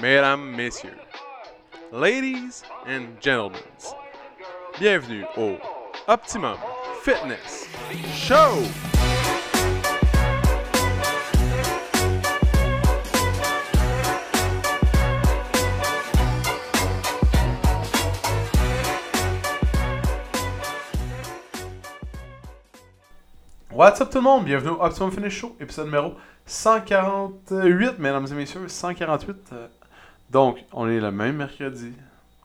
mesdames, messieurs, ladies and gentlemen, bienvenue au Optimum Fitness Show! What's up tout le monde? Bienvenue au Optimum Fitness Show, épisode numéro 148, mesdames et messieurs, 148. euh, Donc, on est le même mercredi,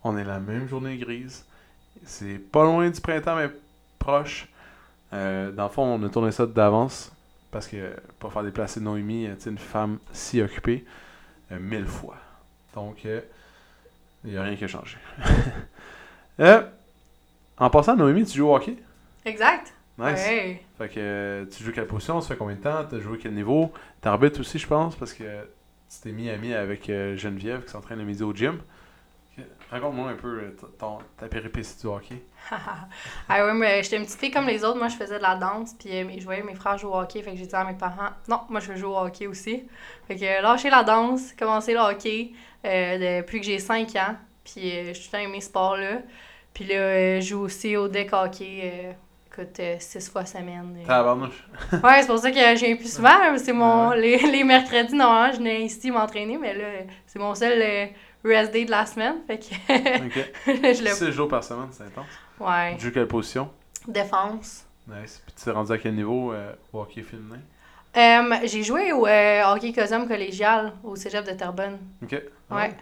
on est la même journée grise. C'est pas loin du printemps, mais proche. Euh, dans le fond, on a tourné ça d'avance parce que pour faire déplacer Noémie, euh, une femme si occupée, euh, mille fois. Donc, il n'y a rien qui a changé. Euh, en passant, Noémie, tu joues au hockey? Exact. Nice. Ouais. Fait que euh, tu joues quelle position, ça fait combien de temps, t'as joué quel niveau, t'arbitres aussi je pense parce que tu t'es mis ami avec euh, Geneviève qui s'entraîne le midi au gym. Raconte-moi un peu euh, ton, ta péripétie du hockey. ah mais j'étais une petite fille comme les autres. Moi, je faisais de la danse, puis euh, je voyais mes frères jouer au hockey. Fait que j'ai dit à mes parents, non, moi, je veux jouer au hockey aussi. Fait que euh, lâcher la danse, commencer le hockey euh, depuis que j'ai 5 ans. Puis euh, j'ai tout le temps aimé ce sport-là. Puis là, euh, je joue aussi au deck hockey. Euh, écoute, 6 fois semaine. euh. Tabarnouche. Ouais, c'est pour ça que je viens plus souvent. C'est mon les, les mercredis, normalement, je venais ici m'entraîner, mais là, c'est mon seul euh, rest day de la semaine. Fait que Ok. je le 6 jours par semaine, c'est intense. Ouais. Tu joues quelle position? Défense. Nice. Puis tu t'es rendu à quel niveau euh, au hockey féminin? Euh, j'ai joué au euh, hockey cosum collégial au cégep de Terrebonne. Ok. Ah Ouais.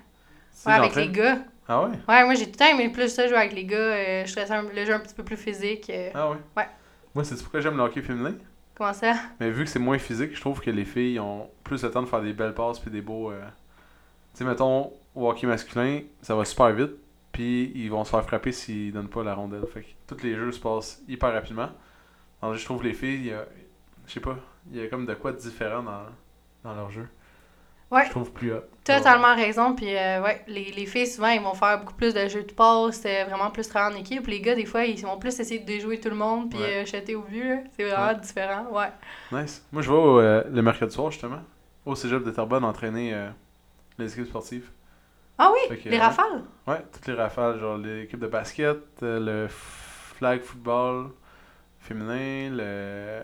Ouais, avec les gars. Ah ouais? Ouais, moi j'ai tout le temps aimé plus ça, jouer avec les gars. Euh, je un- le jeu un petit peu plus physique. euh. Ah ouais? Ouais. Moi, c'est pourquoi j'aime le hockey féminin? Comment ça? Mais vu que c'est moins physique, je trouve que les filles ont plus le temps de faire des belles passes puis des beaux. euh, Tu sais, mettons, au hockey masculin, ça va super vite, puis ils vont se faire frapper s'ils donnent pas la rondelle. Fait que tous les jeux se passent hyper rapidement. Alors, je trouve les filles, il y a- je sais pas, il y a comme de quoi de différent dans, dans leur jeu. Ouais. Je trouve plus hot. Totalement raison. Puis euh, ouais, les, les filles souvent ils vont faire beaucoup plus de jeux de passe, euh, vraiment plus travailler en équipe. Les gars, des fois, ils vont plus essayer de déjouer tout le monde puis Ouais. euh, jeter au but. C'est vraiment Ouais. différent. Ouais. Nice. Moi, je vais au, euh, le mercredi soir, justement, au cégep de Terrebonne entraîner euh, les équipes sportives. Ah oui, que, les rafales? Ouais, toutes les rafales, genre l'équipe de basket, le flag football féminin, le-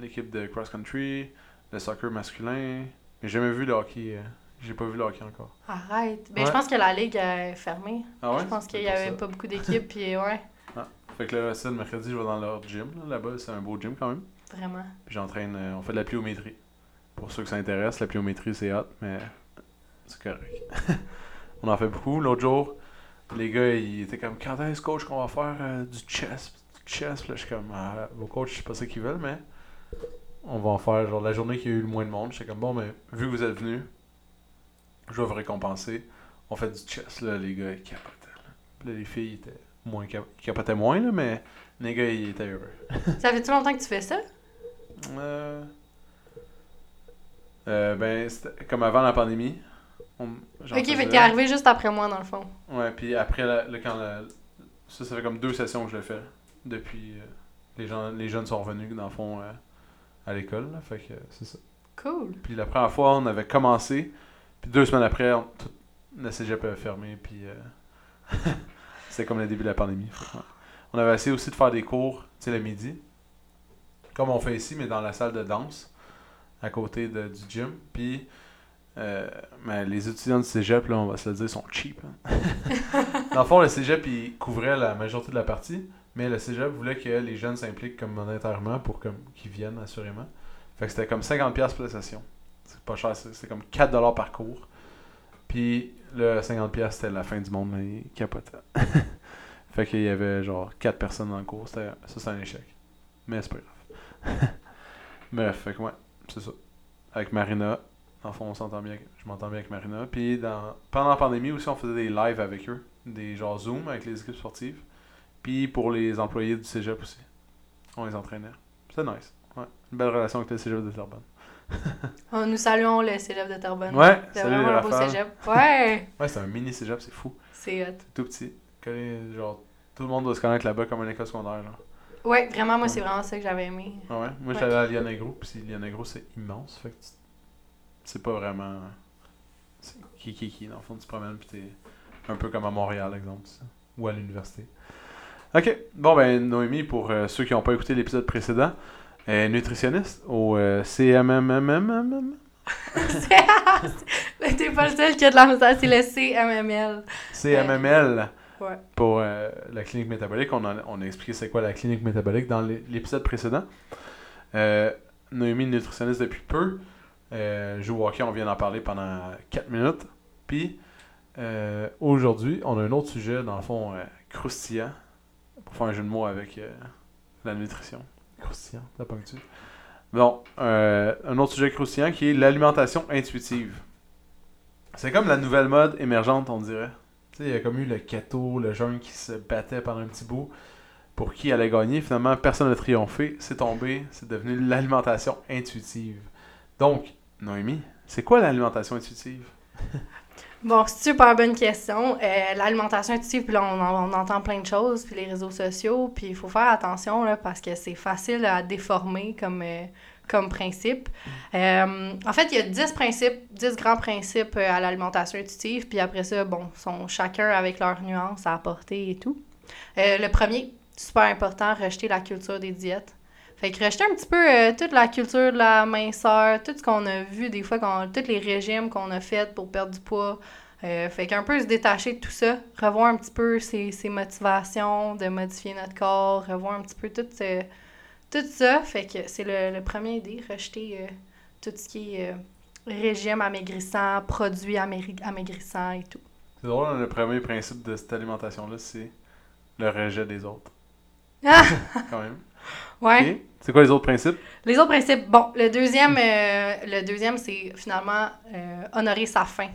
l'équipe de cross-country, le soccer masculin. J'ai jamais vu le hockey. euh, J'ai pas vu le hockey encore. Arrête. Ben, Ouais. je pense que la ligue est fermée. Ah ouais? je pense qu'il y avait ça. pas beaucoup d'équipes. puis ouais, Fait que là, ça, le mercredi, je vais dans leur gym. là. Là-bas, c'est un beau gym quand même. vraiment. Puis j'entraîne, euh, on fait de la pliométrie. Pour ceux que ça intéresse, la pliométrie, c'est hot, mais c'est correct. on en fait beaucoup. L'autre jour, les gars, ils étaient comme, quand est-ce, coach, qu'on va faire euh, du chest? Du chest, là, je suis comme, ah, vos coachs, je sais pas ce qu'ils veulent, mais on va en faire, genre, la journée qu'il y a eu le moins de monde. J'étais comme, bon, mais vu que vous êtes venus, je vais vous récompenser. On fait du chest, là, les gars, ils capotaient. Là, les filles étaient moins cap- ils capotaient moins, là, mais les gars, ils étaient heureux. Ça fait-tu longtemps que tu fais ça? Euh, euh, ben, c'était comme avant la pandémie. On- Ok, fait faisais. qu'il est arrivé juste après moi, dans le fond. Ouais, puis après, la, là, quand la- ça, ça fait comme deux sessions que je l'ai fait. Depuis, euh, les, gens, les jeunes sont revenus, dans le fond, euh, à l'école. là, Fait que c'est ça. Cool. Puis la première fois, on avait commencé. Puis deux semaines après, on, tout, le cégep avait fermé. Puis euh, c'était comme le début de la pandémie. On avait essayé aussi de faire des cours, tu sais, le midi. Comme on fait ici, mais dans la salle de danse, à côté de- du gym. Puis euh, mais les étudiants du cégep, là, on va se le dire, sont cheap. hein. dans le fond, le cégep, il couvrait la majorité de la partie. Mais le cégep voulait que les jeunes s'impliquent comme monétairement pour qu'ils viennent, assurément. Fait que c'était comme 50$ pour la session. C'est pas cher, c'est- comme 4$ par cours. Puis le 50$ c'était la fin du monde, là, il capotait. fait qu'il y avait genre 4 personnes dans le cours, ça c'est un échec. Mais c'est pas grave. Bref, fait que ouais, c'est ça. Avec Marina, en fond on s'entend bien, je m'entends bien avec Marina. Puis dans, pendant la pandémie aussi on faisait des lives avec eux, des genre Zoom avec les équipes sportives. Puis pour les employés du cégep aussi. On les entraînait. C'était nice. Ouais. Une belle relation avec le cégep de Terrebonne. Oh, nous saluons le cégep de Terrebonne. Ouais, C'est vraiment un beau cégep. Ouais, Ouais, c'est un mini cégep, c'est fou. c'est hot. C'est tout petit. Genre, tout le monde doit se connaître là-bas comme une école secondaire. Genre. Ouais, vraiment, moi, c'est vraiment ça que j'avais aimé. Ah ouais? Moi, Ouais. j'allais à Lianagro, puis Lianagro, c'est immense. Fait que c'est pas vraiment. C'est qui, qui, qui. Dans le fond, tu te promènes, puis t'es un peu comme à Montréal, exemple, ça. ou à l'université. Ok, bon, ben, Noémie, pour euh, ceux qui n'ont pas écouté l'épisode précédent, nutritionniste au euh, CMMMMM. T'es pas le seul qui a de la misère, c'est le CMML. CMML. Ouais. pour euh, la clinique métabolique. On a, on expliqué c'est quoi la clinique métabolique dans l'é- l'épisode précédent. Euh, Noémie, nutritionniste depuis peu, euh, joue au on vient d'en parler pendant 4 minutes. Puis euh, aujourd'hui, on a un autre sujet, dans le fond, euh, croustillant, pour faire un jeu de mots avec euh, la nutrition. Croustillant, t'as pas tu Bon, euh, un autre sujet croustillant qui est l'alimentation intuitive. C'est comme la nouvelle mode émergente, on dirait. Tu sais, il y a comme eu le keto, le jeûne qui se battait pendant un petit bout pour qui allait gagner. Finalement, personne n'a triomphé. C'est tombé. C'est devenu l'alimentation intuitive. Donc, Noémie, c'est quoi l'alimentation intuitive? Bon, super bonne question. Euh, L'alimentation intuitive, on, en- on entend plein de choses, puis les réseaux sociaux, puis il faut faire attention, là, parce que c'est facile à déformer comme, euh, comme principe. Euh, en fait, il y a 10 principes, 10 grands principes à l'alimentation intuitive, puis après ça, bon, sont chacun avec leurs nuances à apporter et tout. Le premier, super important, rejeter la culture des diètes. Fait que rejeter un petit peu euh, toute la culture de la minceur, tout ce qu'on a vu des fois, tous les régimes qu'on a fait pour perdre du poids. Euh, fait qu'un peu se détacher de tout ça, revoir un petit peu ses, ses motivations, de modifier notre corps, revoir un petit peu tout, ce- tout ça. Fait que c'est le, le premier idée, rejeter euh, tout ce qui est euh, régime amaigrissant, produits amaigri- amaigrissants et tout. C'est drôle, hein, le premier principe de cette alimentation-là, c'est le rejet des autres. Ah! Quand même. Ouais. C'est quoi les autres principes? Les autres principes, bon, le deuxième, euh, le deuxième c'est finalement euh, honorer sa faim.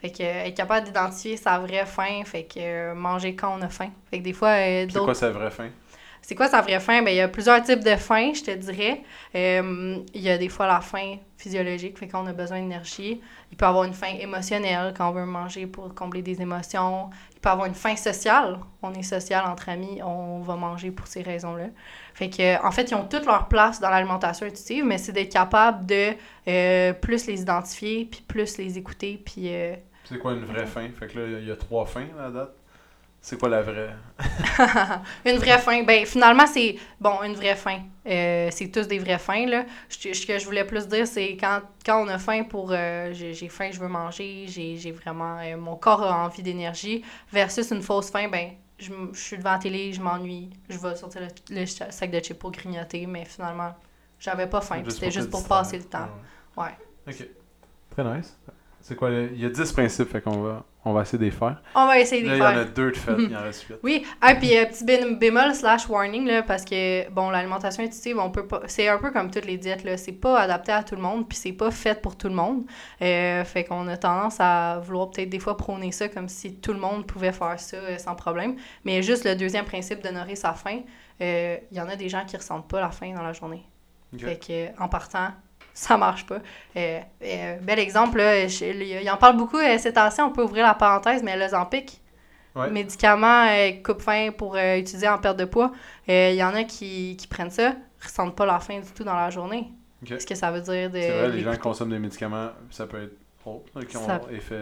Fait que euh, être capable d'identifier sa vraie faim, fait que manger quand on a faim. Fait que des fois, C'est quoi sa vraie fin? C'est quoi sa vraie faim? Ben, il y a plusieurs types de faim, je te dirais. Il y a des fois la faim physiologique, fait qu'on a besoin d'énergie. Il peut avoir une faim émotionnelle quand on veut manger pour combler des émotions. Peut avoir une faim sociale. On est social entre amis, on va manger pour ces raisons-là. Fait que, en fait, ils ont toute leur place dans l'alimentation intuitive, mais c'est d'être capable de euh, plus les identifier, puis plus les écouter, puis euh, C'est quoi une vraie fin? Fait que là, il y a trois fins à la date. C'est quoi la vraie? une vraie faim. Ben, finalement, c'est, bon, une vraie faim. Euh, c'est tous des vraies fins, là. Je- Ce que je voulais plus dire, c'est quand, quand on a faim pour, euh, j'ai faim, je veux manger, j'ai j'ai vraiment, euh, mon corps a envie d'énergie, versus une fausse faim, ben, je, je suis devant la télé, je m'ennuie, je vais sortir le, sac de chips pour grignoter, mais finalement, j'avais pas faim, c'était te juste pour passer le temps. Ouais. Ok. Très nice. C'est quoi? le- Il y a 10 principes, fait qu'on va, on va essayer de les faire. On va essayer de les il y en faire. a deux de fait, il en reste 8. Oui, ah, puis euh, petit bé- bémol slash warning, là, parce que, bon, l'alimentation intuitive, on peut pas... C'est un peu comme toutes les diètes, là. C'est pas adapté à tout le monde, puis c'est pas fait pour tout le monde. Euh, fait qu'on a tendance à vouloir peut-être des fois prôner ça comme si tout le monde pouvait faire ça euh, sans problème. Mais juste le deuxième principe d'honorer sa faim, euh, il y en a des gens qui ressentent pas la faim dans la journée. Ok. Fait que, en partant, ça marche pas. Euh, euh, bel exemple, là, je- il en parle beaucoup euh, ces temps-ci, on peut ouvrir la parenthèse, mais l'Ozempic, Ouais. médicament euh, coupe-faim pour utiliser en perte de poids, il y en a qui, qui prennent ça, ressentent pas leur faim du tout dans la journée. Qu'est-ce que ça veut dire de. C'est vrai, les gens consomment des médicaments, ça peut être autre, qui ont Ça- effet,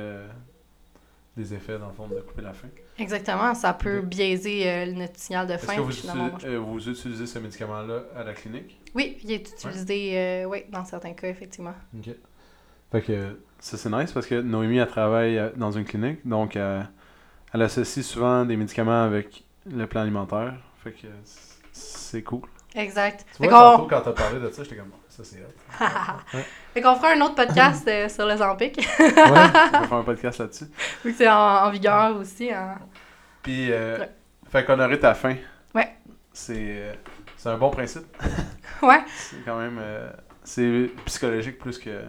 des effets, dans le fond, de couper la faim. Exactement, ça peut biaiser euh, notre signal de Est-ce faim. que vous, utilisez, euh, vous utilisez ce médicament-là à la clinique? Oui, il est utilisé, euh, oui, dans certains cas, effectivement. Ok. Fait que ça, c'est nice parce que Noémie, elle travaille euh, dans une clinique, donc elle associe souvent des médicaments avec le plan alimentaire. Fait que c'est cool. Exact. Tu vois, tantôt, quand t'as parlé de ça, j'étais comme, ça c'est hot. Ouais. Fait qu'on fera un autre podcast euh, sur le Zampic, Ouais, on va faire un podcast là-dessus. que c'est en, en vigueur aussi. hein. Puis, euh, Ouais. fait qu'honorer ta faim. Ouais. C'est euh, c'est un bon principe. Ouais. C'est quand même. euh, c'est psychologique plus que. Tu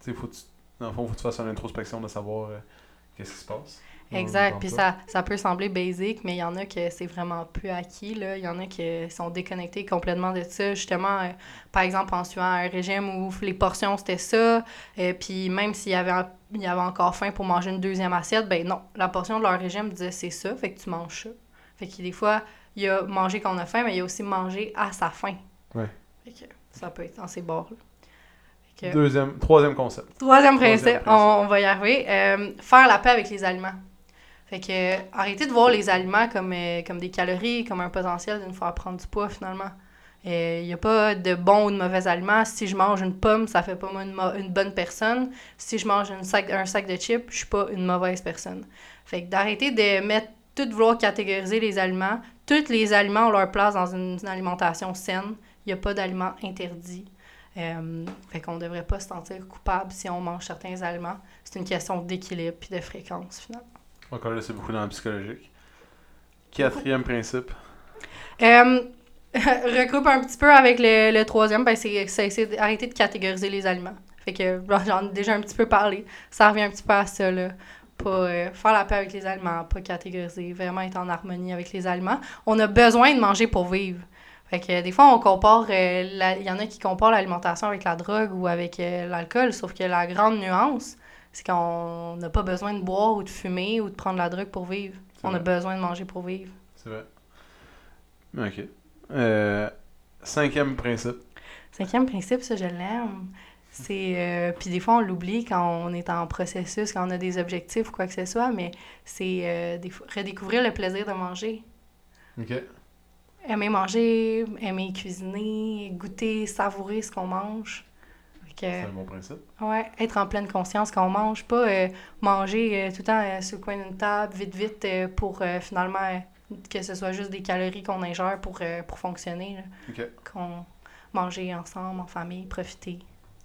sais, faut que tu. Dans le fond, faut que tu fasses une introspection de savoir euh, qu'est-ce qui se passe. Exact. Puis ça, ça peut sembler basic, mais il y en a que c'est vraiment peu acquis. Là. Il y en a qui sont déconnectés complètement de ça. Justement, euh, par exemple, en suivant un régime où les portions c'était ça, euh, puis même s'il y avait, il y avait encore faim pour manger une deuxième assiette, ben non, la portion de leur régime disait c'est ça, fait que tu manges ça. Fait que des fois, il y a manger quand on a faim, mais il y a aussi manger à sa faim. Ouais. Fait que ça peut être dans ces bords-là. Que- Deuxième, troisième concept. Troisième Troisième principe, principe. On, on va y arriver. Euh, faire la paix avec les aliments. Fait que euh, arrêtez de voir les aliments comme, euh, comme des calories, comme un potentiel d'une fois prendre du poids finalement. Il n'y a pas de bons ou de mauvais aliments. Si je mange une pomme, ça fait pas moi une, une bonne personne. Si je mange sac, un sac de chips, je suis pas une mauvaise personne. Fait que d'arrêter de mettre tout vouloir catégoriser les aliments. Tous les aliments ont leur place dans une, alimentation saine. Il n'y a pas d'aliments interdits. Euh, fait qu'on devrait pas se sentir coupable si on mange certains aliments. C'est une question d'équilibre puis de fréquence, finalement. Encore là, c'est beaucoup dans le psychologique. Quatrième principe. Euh, regroupe un petit peu avec le, le troisième, ben c'est c'est d'arrêter de catégoriser les aliments. Fait que j'en ai déjà un petit peu parlé. Ça revient un petit peu à ça, là. Pas euh, faire la paix avec les aliments, pas catégoriser, vraiment être en harmonie avec les aliments. On a besoin de manger pour vivre. Fait que des fois, on compare, euh, il y en a qui comparent l'alimentation avec la drogue ou avec euh, l'alcool, sauf que la grande nuance, c'est qu'on n'a pas besoin de boire ou de fumer ou de prendre la drogue pour vivre. On a besoin de manger pour vivre. C'est vrai. Ok. Euh, cinquième principe. Cinquième principe, ça, je l'aime. C'est. euh, puis des fois, on l'oublie quand on est en processus, quand on a des objectifs ou quoi que ce soit, mais c'est euh, des redécouvrir le plaisir de manger. Ok. Aimer manger, aimer cuisiner, goûter, savourer ce qu'on mange. Que, C'est un bon principe. ouais, être en pleine conscience quand on mange, pas euh, manger euh, tout le temps euh, sur le coin d'une table, vite, vite, euh, pour euh, finalement euh, que ce soit juste des calories qu'on ingère pour, euh, pour fonctionner. là. Qu'on manger ensemble, en famille, profiter.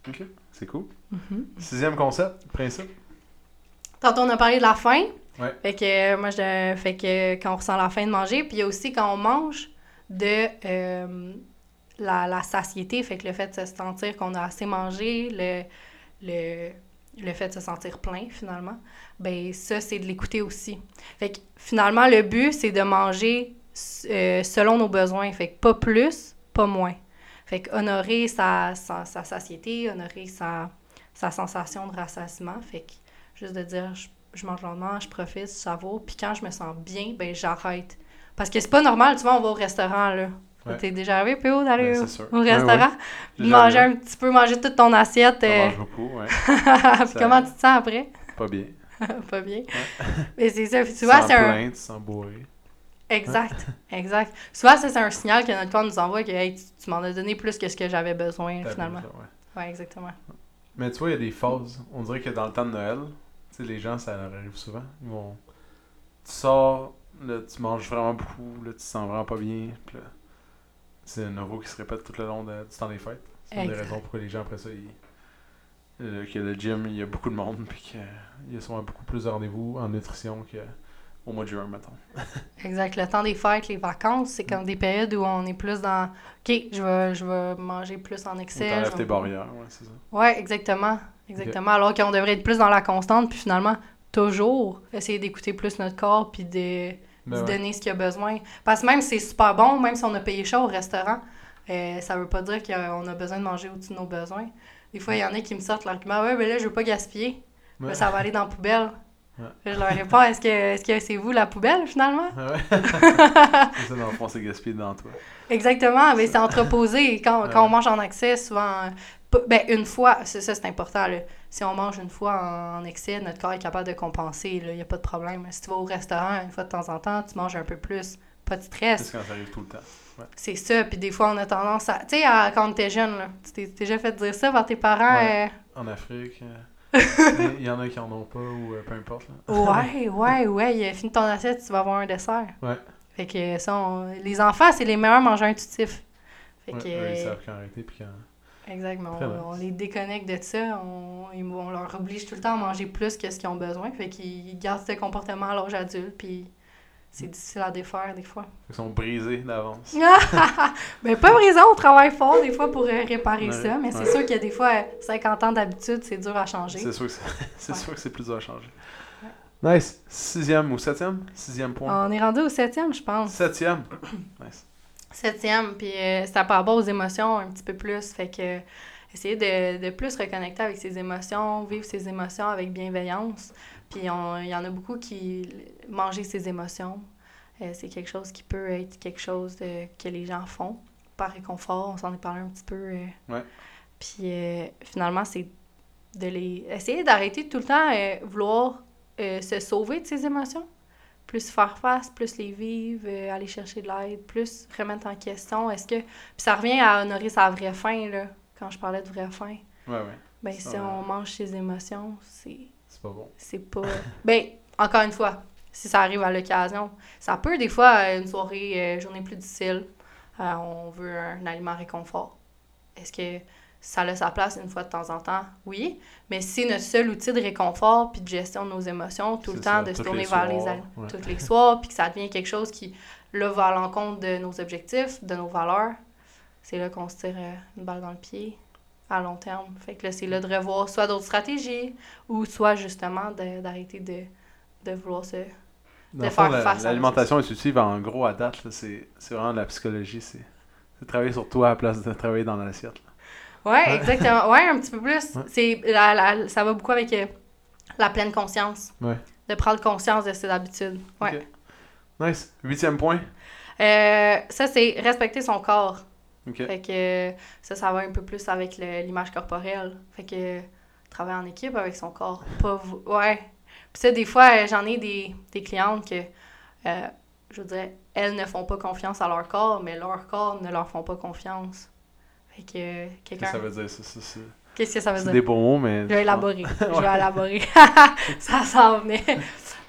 Ok. C'est cool. Mhm. Sixième concept, principe. Tantôt, on a parlé de la faim. Ouais. Fait que euh, moi, je, fait que quand on ressent la faim de manger, puis il y a aussi quand on mange de euh, la, satiété, fait que le fait de se sentir qu'on a assez mangé, le, fait de se sentir plein finalement, ben ça, c'est de l'écouter aussi. Fait que finalement, le but, c'est de manger euh, selon nos besoins. Fait que pas plus, pas moins. Fait que honorer sa, sa, sa satiété, honorer sa, sa sensation de rassasiement. Fait que juste de dire, je, mange lentement, je profite, je savoure, puis quand je me sens bien, ben j'arrête. Parce que c'est pas normal, tu vois, on va au restaurant, là. Ouais. T'es déjà arrivé, PO, d'aller Ben, au, Ouais, restaurant? Manger un petit peu, manger toute ton assiette. Euh, mange beaucoup, ouais. puis comment tu te sens après? Pas bien. pas bien. Mais c'est ça, puis tu vois, c'est un... plainte, sans bourrer. Exact, exact. Souvent, c'est un signal que notre corps nous envoie que hey, tu, tu m'en as donné plus que ce que j'avais besoin, finalement. ça, ouais. Exactement. Mais tu vois, il y a des phases. On dirait que dans le temps de Noël, tu sais, les gens, ça leur arrive souvent. Ils vont. Tu sors, là, tu manges vraiment beaucoup, là, tu te sens vraiment pas bien. Puis là, c'est un euro qui se répète tout le long de- du temps des fêtes. C'est une des raisons pourquoi les gens, après ça, ils. euh, que le gym, il y a beaucoup de monde, puis qu'il y a souvent beaucoup plus de rendez-vous en nutrition qu'au mois de juin, mettons. Exact. Le temps des fêtes, les vacances, c'est comme des périodes où on est plus dans OK, je vais, je vais manger plus en excès. vais- tes barrières, ouais, c'est ça. Ouais, exactement. Exactement. Alors qu'on devrait être plus dans la constante, puis finalement, toujours essayer d'écouter plus notre corps, puis de Ben d'y ouais. donner ce qu'il a besoin. Parce que même si c'est super bon, même si on a payé cher au restaurant, euh, ça veut pas dire qu'on a besoin de manger au-dessus de nos besoins. Des fois, il y en a qui me sortent l'argument Ouais, mais là, je veux pas gaspiller. Ouais. Ça va aller dans la poubelle. Je leur réponds Est-ce que est-ce que c'est vous la poubelle finalement? Ah ouais. c'est ça, dans le fond, c'est gaspillé dans toi. Exactement, mais c'est entreposé. Quand, Ouais. quand on mange en excès, souvent, euh, ben, une fois, c'est ça, c'est important. là. Si on mange une fois en, excès, notre corps est capable de compenser. Il n'y a pas de problème. Si tu vas au restaurant une fois de temps en temps, tu manges un peu plus. Pas de C'est stress. quand ça arrive tout le temps. C'est ça. Puis des fois, on a tendance à. Tu sais, quand était jeune, là, tu t'es t'es déjà fait dire ça par tes parents. Ouais. En Afrique, euh, il y en a qui en ont pas, ou euh, peu importe. Là. ouais, ouais, ouais. Fini ton assiette, tu vas avoir un dessert. Ouais. Fait que ça, on- les enfants, c'est les meilleurs mangeurs intuitifs. Fait Ouais, que. eux, ils savent quand arrêter, puis quand. Exactement. On, les déconnecte de ça. On leur oblige tout le temps à manger plus que ce qu'ils ont besoin. Fait qu'ils gardent ce comportement à l'âge adulte. Puis c'est difficile à défaire des fois. Ils sont brisés d'avance. Mais pas raison, on travaille fort des fois pour euh, réparer Ouais, ça. Mais c'est ouais. sûr qu'il y a des fois euh, 50 ans d'habitude, c'est dur à changer. C'est sûr que c'est, Ouais. plus dur à changer. Nice. Sixième ou septième? Sixième point. On est rendu au septième, je pense. Septième. Nice. Septième, puis euh, c'est par rapport aux émotions un petit peu plus. Fait que essayer de, de plus reconnecter avec ses émotions, vivre ses émotions avec bienveillance. Puis on- il y en a beaucoup qui manger ses émotions. euh, c'est quelque chose qui peut être quelque chose de- que les gens font par réconfort. On s'en est parlé un petit peu. euh. Ouais. Puis euh, finalement, c'est de les. essayer d'arrêter tout le temps vouloir se sauver de ses émotions. Plus faire face, plus les vivre, aller chercher de l'aide, plus remettre en question. Est-ce que. Puis ça revient à honorer sa vraie faim, là, quand je parlais de vraie faim. Ouais, ouais. Ben, si on mange ses émotions, c'est C'est pas bon. c'est pas. ben, encore une fois, si ça arrive à l'occasion, ça peut des fois, euh, une soirée, euh, journée plus difficile, euh, on veut un aliment réconfort. Est-ce que ça a sa place une fois de temps en temps? Oui. Mais si notre seul outil de réconfort puis de gestion de nos émotions, tout le C'est temps, ça, de se tourner les vers les aliments ouais. tous les soirs, puis que ça devient quelque chose qui, là, va à l'encontre de nos objectifs, de nos valeurs, c'est là qu'on se tire une balle dans le pied à long terme. Fait que là, c'est là de revoir soit d'autres stratégies ou soit justement de- d'arrêter de, de vouloir se. Dans de fond, faire la- face l'alimentation intuitive, en gros, à date, là, c'est c'est vraiment de la psychologie. C'est c'est travailler sur toi à la place de travailler dans l'assiette. Ouais, exactement. Ouais, un petit peu plus. Ouais. C'est la- la- ça va beaucoup avec euh, la pleine conscience. Ouais. De prendre conscience de ses habitudes. Ouais. Nice. Huitième point. Euh, ça, c'est respecter son corps. Ok. Fait que ça, ça va un peu plus avec l'image corporelle. Fait que travailler en équipe avec son corps. Pas Ouais. Puis ça, des fois, euh, j'en ai des, des clientes que, euh, je dirais, elles ne font pas confiance à leur corps, mais leur corps ne leur font pas confiance. Fait que euh, Qu'est-ce que quelqu'un. ça veut dire, ça? ça, c'est Qu'est-ce que ça veut c'est dire? des beaux mots, mais. Je vais élaborer. Je vais élaborer. ça s'en venait.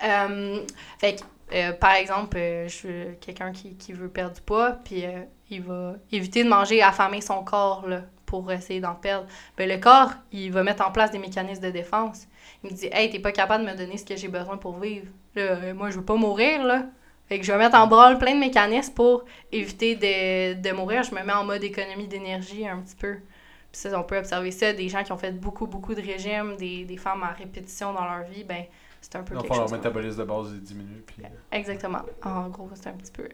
Euh, fait que, euh, par exemple, euh, je quelqu'un qui, qui veut perdre du poids, puis euh, il va éviter de manger, affamer son corps là, pour essayer d'en perdre. Ben, le corps, il va mettre en place des mécanismes de défense. Il me dit Hey, t'es pas capable de me donner ce que j'ai besoin pour vivre. Moi, je veux pas mourir, là. Fait que je vais mettre en branle plein de mécanismes pour éviter de, de mourir. Je me mets en mode économie d'énergie un petit peu. Puis ça, on peut observer ça, des gens qui ont fait beaucoup, beaucoup de régimes, des, des femmes à répétition dans leur vie, ben c'est un peu quelque fond, leur chose. métabolisme de base diminue. Puis... Exactement. En gros, c'est un petit peu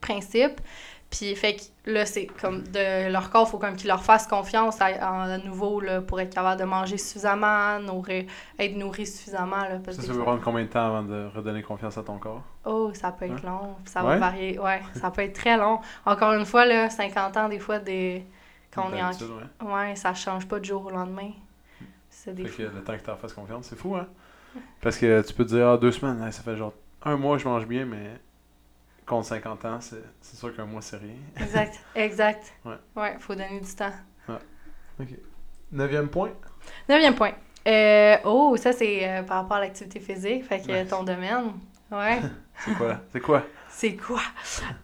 principe. Puis, fait que là, c'est comme de leur corps, il faut comme qu'ils leur fassent confiance à, à nouveau là, pour être capable de manger suffisamment, nourrir, être nourri suffisamment. Là, parce Ça, ça fois- prendre combien de temps avant de redonner confiance à ton corps? Oh, ça peut être long. puis Ça Ouais? va varier. Ouais, ça peut être très long. Encore une fois, là, 50 ans, des fois, des... quand on est en. Ouais. Ouais, ça change pas du jour au lendemain. C'est des Fait que le temps que tu en fasses confiance, c'est fou, hein? Parce que tu peux te dire, ah, deux semaines, hein, ça fait genre un mois, je mange bien, mais contre 50 ans, c'est sûr qu'un mois, c'est rien. Exact, exact. Ouais. Ouais, faut donner du temps. Ok. Neuvième point? Neuvième point. Euh, oh, ça, c'est euh, par rapport à l'activité physique. Fait que Ouais. ton domaine. Ouais. C'est quoi? C'est quoi? c'est quoi?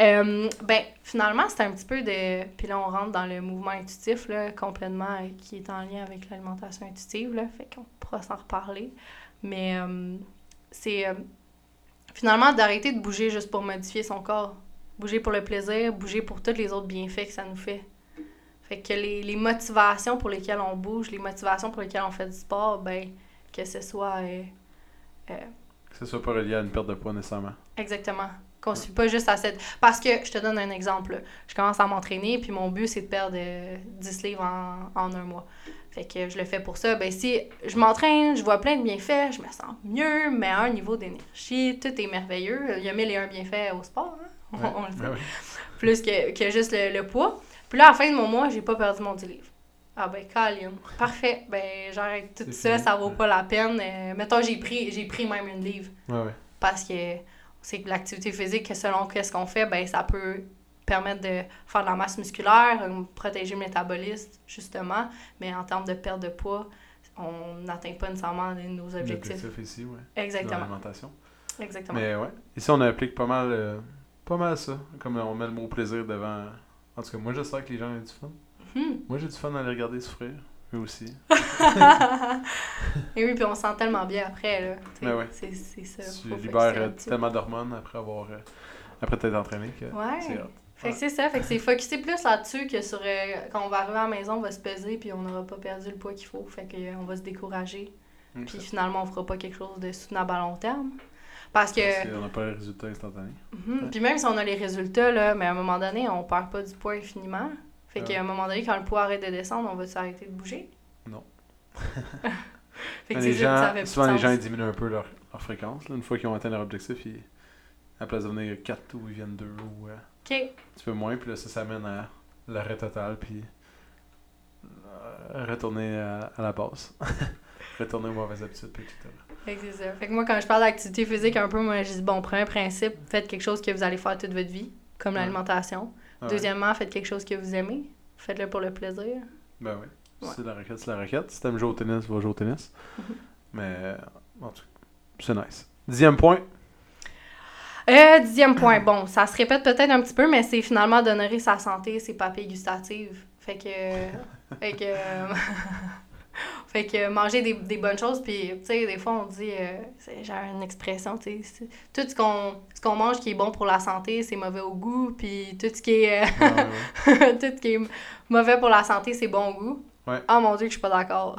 Euh, ben, finalement, c'est un petit peu de. Puis là, on rentre dans le mouvement intuitif, là, complètement, qui est en lien avec l'alimentation intuitive, là. Fait qu'on pourra s'en reparler. Mais euh, c'est euh, finalement d'arrêter de bouger juste pour modifier son corps. Bouger pour le plaisir, bouger pour tous les autres bienfaits que ça nous fait. Fait que les, les motivations pour lesquelles on bouge, les motivations pour lesquelles on fait du sport, ben, que ce soit. euh, Que ce soit pas relié à une perte de poids nécessairement. Exactement. Qu'on suit pas juste à cette. Parce que, je te donne un exemple. là. Je commence à m'entraîner, puis mon but, c'est de perdre euh, 10 livres en, en un mois. Fait que je le fais pour ça. Ben, si je m'entraîne, je vois plein de bienfaits, je me sens mieux, meilleur niveau d'énergie, tout est merveilleux. Il y a mille et un bienfaits au sport, hein? On- Ouais. on le sait. Ouais, ouais. Plus que, que juste le, le poids. Puis là, à la fin de mon mois, j'ai pas perdu mon 10 livres. Ah ben, Colin. Parfait. Ben, j'arrête tout ça, fini. ça vaut pas la peine. Euh, mettons, j'ai pris, j'ai pris même une livre parce que c'est que l'activité physique, que selon qu'est-ce qu'on fait, ben ça peut permettre de faire de la masse musculaire, euh, protéger le métabolisme, justement, mais en termes de perte de poids, on n'atteint pas nécessairement nos objectifs. L'objectif ici, Exactement, l'alimentation. exactement. Mais ouais. Ici, on applique pas mal, euh, pas mal ça. Comme on met le mot plaisir devant. En tout cas, moi, j'espère que les gens ont du fun. Hmm. Moi, j'ai du fun à les regarder souffrir. Eux aussi. Et oui, puis on se sent tellement bien après, là. Ben ouais. C'est ça. Tu libères tellement d'hormones après avoir. euh, après t'être entraîné que Ouais. c'est. Fait que c'est ça, fait que c'est focusé plus là-dessus que sur euh, quand on va arriver à la maison, on va se peser puis on n'aura pas perdu le poids qu'il faut. Fait que euh, on va se décourager. Ok. Puis finalement, on fera pas quelque chose de soutenable à long terme. Parce que. Parce qu'on n'a pas le résultat instantané. Mhm. Ouais. Puis même si on a les résultats, là, mais à un moment donné, on perd pas du poids infiniment. Fait Ouais. qu'à un moment donné, quand le poids arrête de descendre, on va s'arrêter de bouger. Non. fait que les c'est ça, ça gens, fait souvent, les gens ils diminuent un peu leur, leur fréquence. là. Une fois qu'ils ont atteint leur objectif, ils, à la place de venir 4 ou ils viennent 2 ou euh, Ok. un petit peu moins. Puis là, ça s'amène à l'arrêt total. Puis retourner à, à la base. retourner aux mauvaises habitudes, puis etc. Fait que c'est ça. Fait que moi, quand je parle d'activité physique, un peu, moi, je dis, bon, premier principe, faites quelque chose que vous allez faire toute votre vie, comme Ouais. l'alimentation. Ouais. Deuxièmement, faites quelque chose que vous aimez. Faites-le pour le plaisir. Ben oui. Ouais. C'est la raquette, c'est la raquette. Si t'aimes jouer au tennis, va jouer au tennis. Mhm. Mais, euh, en tout cas, c'est nice. Dixième point. Euh, dixième point, bon, ça se répète peut-être un petit peu, mais c'est finalement d'honorer sa santé, ses papilles gustatives. Fait que. fait que. euh, fait que manger des, des bonnes choses, puis, tu sais, des fois, on dit. euh, c'est genre une expression, tu sais. Tout ce qu'on ce qu'on mange qui est bon pour la santé, c'est mauvais au goût, puis tout ce qui est. euh, Ouais, ouais. tout ce qui est mauvais pour la santé, c'est bon au goût. Ouais. Ah mon dieu, que je suis pas d'accord.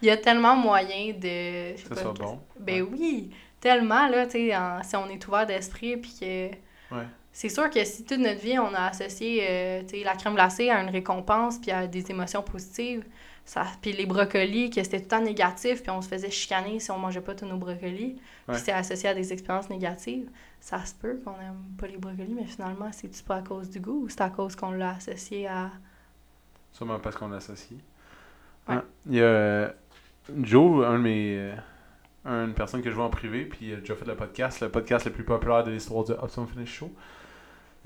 Il y a tellement moyen de. Que ça soit bon. Ben oui, tellement, là, tu sais, en- si on est ouvert d'esprit, puis que. Ouais. C'est sûr que si toute notre vie, on a associé, euh, tu sais, la crème glacée à une récompense, puis à des émotions positives, ça, puis les brocolis, que c'était tout le temps négatif, puis on se faisait chicaner si on mangeait pas tous nos brocolis, Ouais. puis c'était associé à des expériences négatives, ça se peut qu'on aime pas les brocolis, mais finalement, c'est-tu pas à cause du goût ou c'est à cause qu'on l'a associé à... Sûrement parce qu'on l'associe. Ouais. Ouais. Il y a euh, Joe, un de mes. Une personne que je vois en privé, puis il a déjà fait le podcast, le podcast le plus populaire de l'histoire du Optimum Finish Show.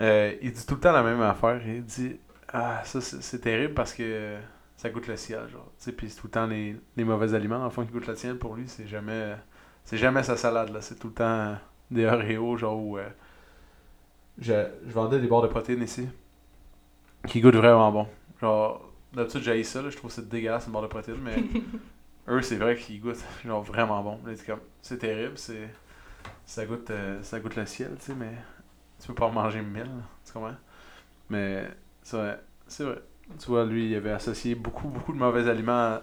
Euh, il dit tout le temps la même affaire. Il dit Ah, ça c'est terrible parce que ça goûte le ciel. Genre. Puis c'est tout le temps les, les mauvais aliments, le fond, qui goûtent le ciel pour lui. C'est jamais, c'est jamais sa salade. là C'est tout le temps des Oreos, genre. Où, euh, je, je vendais des barres de protéines ici qui goûtent vraiment bon. Genre, d'habitude, j'ai ça, là, je trouve que c'est dégueulasse une barre de protéines, mais eux, c'est vrai qu'ils goûtent genre vraiment bon. C'est terrible, c'est ça goûte, euh, ça goûte le ciel, tu sais, mais tu peux pas en manger mille, tu comprends? Mais c'est vrai, c'est vrai. Tu vois, lui, il avait associé beaucoup, beaucoup de mauvais aliments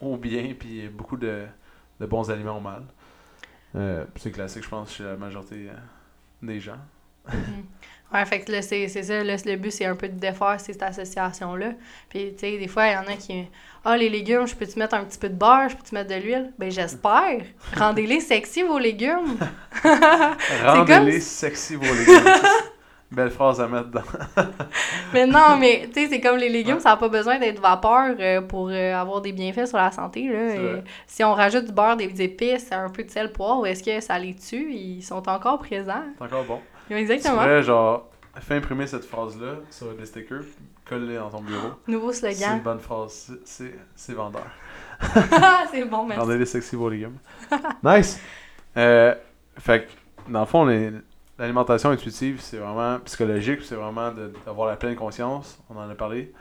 au bien, puis beaucoup de, de bons aliments au mal. Euh, c'est classique, je pense, chez la majorité euh, des gens. Ouais, fait que là, c'est c'est ça, là, le but, c'est un peu de défaire cette association-là. Puis, tu sais, des fois, il y en a qui... Ah, les légumes, je peux-tu mettre un petit peu de beurre? Je peux-tu mettre de l'huile? Ben, j'espère! Rendez-les sexy, vos légumes! Rendez-les comme- sexy vos légumes. Belle phrase à mettre dans. mais non, mais, tu sais, c'est comme les légumes, Ouais. ça n'a pas besoin d'être vapeur euh, pour euh, avoir des bienfaits sur la santé, là. Et si on rajoute du beurre, des épices, un peu de sel, poivre, est-ce que ça les tue? Ils sont encore présents. C'est encore bon. Tu Exactement. pourrais, genre, fais imprimer cette phrase-là sur des stickers, colle-les dans ton bureau. Nouveau C'est une slogan. bonne phrase. C'est- vendeur. c'est bon, merci. Rendez-les sexy vos légumes. nice! Euh, fait que, dans le fond, les- l'alimentation intuitive, c'est vraiment psychologique, c'est vraiment d'avoir la pleine conscience. On en a parlé.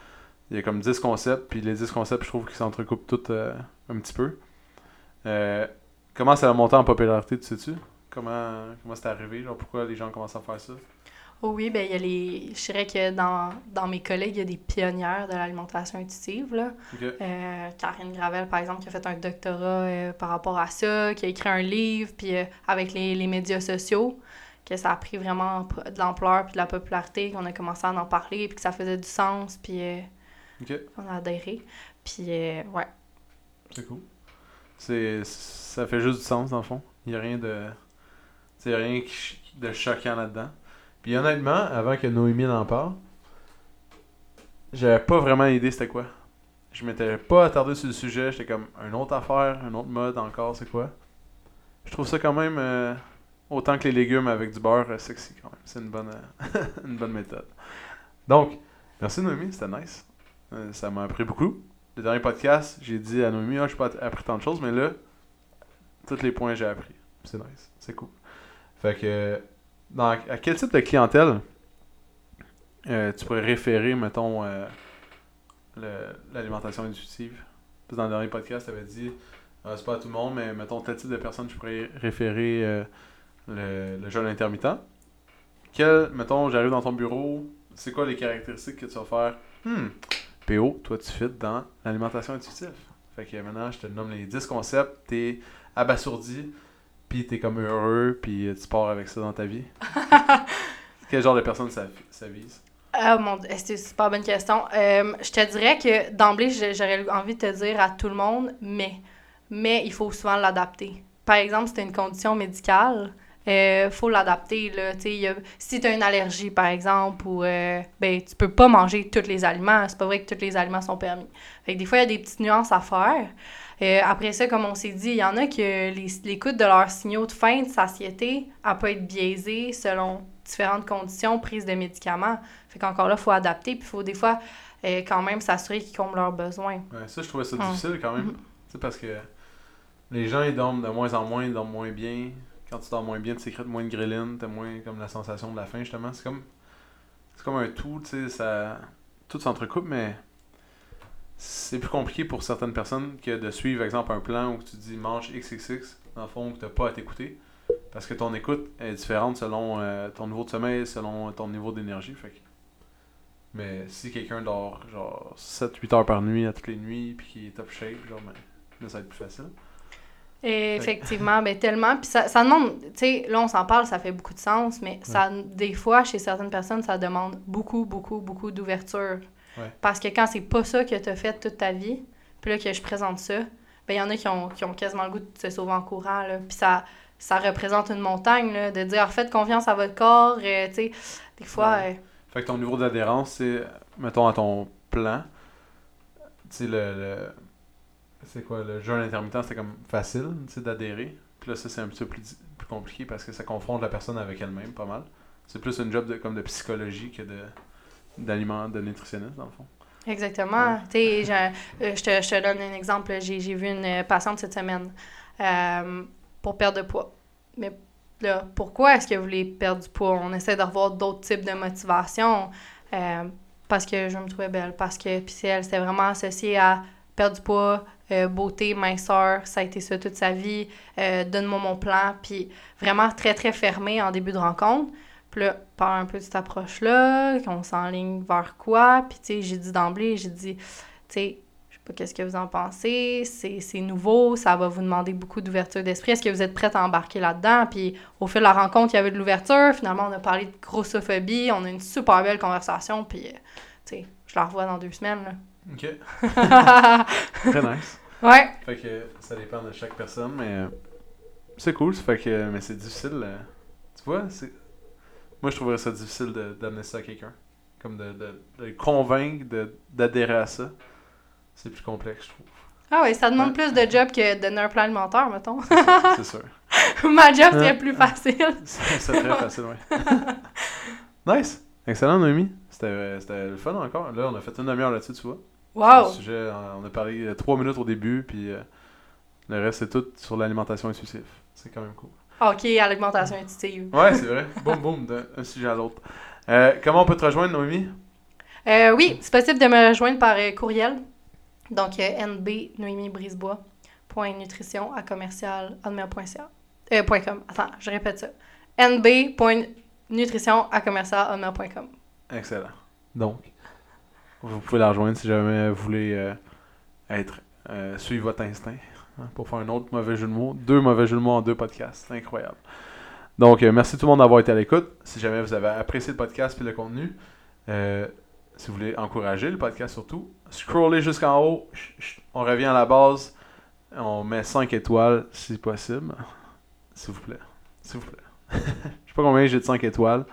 Il y a comme 10 concepts, puis les 10 concepts, je trouve qu'ils s'entrecoupent tous euh, un petit peu. Euh, comment ça a monté en popularité, tu sais-tu? Comment comment c'est arrivé? Genre, pourquoi les gens commencent à faire ça? Oh oui, ben il y a les. Je dirais que dans, dans mes collègues, il y a des pionnières de l'alimentation intuitive. Là. Euh, Karine Gravel, par exemple, qui a fait un doctorat euh, par rapport à ça, qui a écrit un livre, puis euh, avec les, les médias sociaux, que ça a pris vraiment de l'ampleur puis de la popularité, qu'on a commencé à en parler, puis que ça faisait du sens, puis euh, Ok. on a adhéré. Puis ouais. C'est cool. C'est, ça fait juste du sens, dans le fond. Il n'y a rien de. A rien de choquant là-dedans. Puis honnêtement, avant que Noémie en parle, j'avais pas vraiment idée c'était quoi. Je m'étais pas attardé sur le sujet. J'étais comme, une autre affaire, un autre mode encore, c'est quoi? Je trouve ça quand même. euh, autant que les légumes avec du beurre, euh, sexy quand même. C'est une bonne, euh, une bonne méthode. Donc, merci Noémie, c'était nice. Ça m'a appris beaucoup le dernier podcast, j'ai dit à Noémie, ah, je n'ai pas appris tant de choses, mais là, tous les points j'ai appris. C'est nice, c'est cool. Fait que, à quel type de clientèle euh, tu pourrais référer, mettons, euh, l'alimentation intuitive? Dans le dernier podcast, tu avais dit, ah, c'est pas à tout le monde, mais mettons, tel type de personne, je pourrais référer euh, le, le jeûne intermittent. Quel, mettons, j'arrive dans ton bureau, c'est quoi les caractéristiques que tu vas faire? Hmm, PO, toi tu fit dans l'alimentation intuitive. Fait que maintenant, je te nomme les 10 concepts, t'es abasourdi, puis t'es comme heureux, puis tu pars avec ça dans ta vie. Quel genre de personne ça, ça vise? Ah mon dieu, c'est une super bonne question. Euh, je te dirais que d'emblée, j'aurais envie de te dire à tout le monde, mais, mais il faut souvent l'adapter. Par exemple, si tu une condition médicale, euh, faut l'adapter. Là, a- si tu as une allergie, par exemple, ou euh, ben, tu peux pas manger tous les aliments. C'est pas vrai que tous les aliments sont permis. Fait que des fois, il y a des petites nuances à faire. Euh, après ça, comme on s'est dit, il y en a que les- l'écoute de leurs signaux de faim, de satiété, elle peut être biaisée selon différentes conditions, prise de médicaments. Fait qu'encore là, il faut adapter, puis il faut des fois euh, quand même s'assurer qu'ils comblent leurs besoins. Ouais, ça, je trouvais ça Ah. difficile quand même. Sais, parce que les gens, ils dorment de moins en moins, ils dorment moins bien. Quand tu dors moins bien, tu sécrètes moins de ghrelin, t'as moins comme la sensation de la faim, justement. C'est comme, c'est comme un tout, tu sais, ça... Tout s'entrecoupe, mais c'est plus compliqué pour certaines personnes que de suivre, exemple, un plan où tu dis mange XXX, dans le fond, que t'as pas à t'écouter. Parce que ton écoute est différente selon euh, ton niveau de sommeil, selon ton niveau d'énergie. Fait. Mais si quelqu'un dort genre 7-8 heures par nuit à toutes les nuits puis qui est top shape, genre, ben, là, ça va être plus facile. Effectivement, ben tellement. Puis ça, ça demande, tu sais, là on s'en parle, ça fait beaucoup de sens, mais ça, des fois, chez certaines personnes, ça demande beaucoup, beaucoup, beaucoup d'ouverture. Ouais. Parce que quand c'est pas ça que tu as fait toute ta vie, puis là que je présente ça, ben il y en a qui ont, qui ont quasiment le goût de se sauver en courant, là. Puis ça, ça représente une montagne, là, de dire, faites confiance à votre corps, euh, tu sais. Des fois, Ouais. euh, Fait que ton niveau d'adhérence, c'est, mettons, à ton plan, tu sais, le, le- C'est quoi, le jeûne intermittent, c'était comme facile, d'adhérer. Puis là, ça, c'est un petit peu plus, plus compliqué parce que ça confronte la personne avec elle-même, pas mal. C'est plus une job de, comme de psychologie que de d'aliment, de nutritionniste, dans le fond. Exactement. Tu sais, j'ai- euh, je te, je te donne un exemple. J'ai vu une euh, patiente cette semaine euh, pour perdre de poids. Mais là, pourquoi est-ce que vous voulez perdre du poids? On essaie de revoir d'autres types de motivation. euh, parce que je me trouvais belle. Parce que, puis elle, c'était vraiment associé à perdre du poids, euh, beauté, minceur. Ça a été ça toute sa vie. Euh, Donne-moi mon plan. Puis vraiment très, très fermé en début de rencontre. Puis là, par un peu de cette approche-là, qu'on s'enligne vers quoi. Puis, tu sais, j'ai dit d'emblée, j'ai dit, tu sais, je sais pas qu'est-ce que vous en pensez, c'est nouveau, ça va vous demander beaucoup d'ouverture d'esprit. Est-ce que vous êtes prête à embarquer là-dedans? Puis, au fil de la rencontre, il y avait de l'ouverture. Finalement, on a parlé de grossophobie, on a une super belle conversation. Puis, euh, tu sais, je la revois dans deux semaines, Ok. Très nice. ouais. Fait que ça dépend de chaque personne, mais euh, c'est cool. Fait que, mais c'est difficile. euh, tu vois, c'est. Moi, je trouverais ça difficile de- d'amener ça à quelqu'un. Comme de, de, de le convaincre de- d'adhérer à ça. C'est plus complexe, je trouve. Ah ouais, ça demande Ouais. plus de job que de donner un plan alimentaire, mettons. C'est sûr, sûr. Ma job serait plus facile. C'est très facile, ouais. nice. Excellent, Noémie. C'était euh, c'était le fun encore. Là, on a fait une demi-heure là-dessus, tu vois. Wow! Sur le sujet, euh, on a parlé euh, trois minutes au début, puis euh, le reste, c'est tout sur l'alimentation intuitive. C'est quand même cool. OK, alimentation intuitive. Ouais, c'est vrai. boum, boum, d'un sujet à l'autre. Euh, comment on peut te rejoindre, Noémie? Euh, oui, c'est possible de me rejoindre par euh, courriel. Donc, euh, nb Noémie Brisebois, point nutrition à commercial. Euh, point .com. Attends, je répète ça. nb.nutrition à commercial. Excellent. Donc, vous pouvez la rejoindre si jamais vous voulez euh, être euh, suivre votre instinct. hein, pour faire un autre mauvais jeu de mots. Deux mauvais jeux de mots en deux podcasts. C'est incroyable. Donc, euh, merci tout le monde d'avoir été à l'écoute. Si jamais vous avez apprécié le podcast et le contenu, si vous voulez encourager le podcast surtout, scrollez jusqu'en haut. On revient à la base. On met 5 étoiles si possible. S'il vous plaît. S'il vous plaît. Je sais pas combien j'ai de 5 étoiles.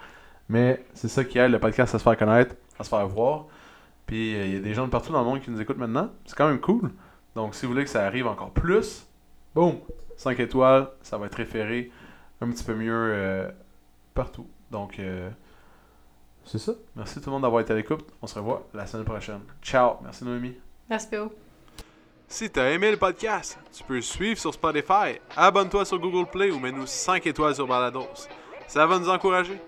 Mais c'est ça qui aide le podcast à se faire connaître, à se faire voir. Puis euh, il y a des gens de partout dans le monde qui nous écoutent maintenant. C'est quand même cool. Donc si vous voulez que ça arrive encore plus, boum, 5 étoiles, ça va être référé un petit peu mieux euh, partout. Donc euh, c'est ça. Merci tout le monde d'avoir été à l'écoute. On se revoit la semaine prochaine. Ciao. Merci Noémie. Merci, PO. Si t'as aimé le podcast, tu peux le suivre sur Spotify, abonne-toi sur Google Play ou mets-nous 5 étoiles sur Balados. Ça va nous encourager.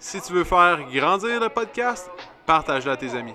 Si tu veux faire grandir le podcast, partage-le à tes amis.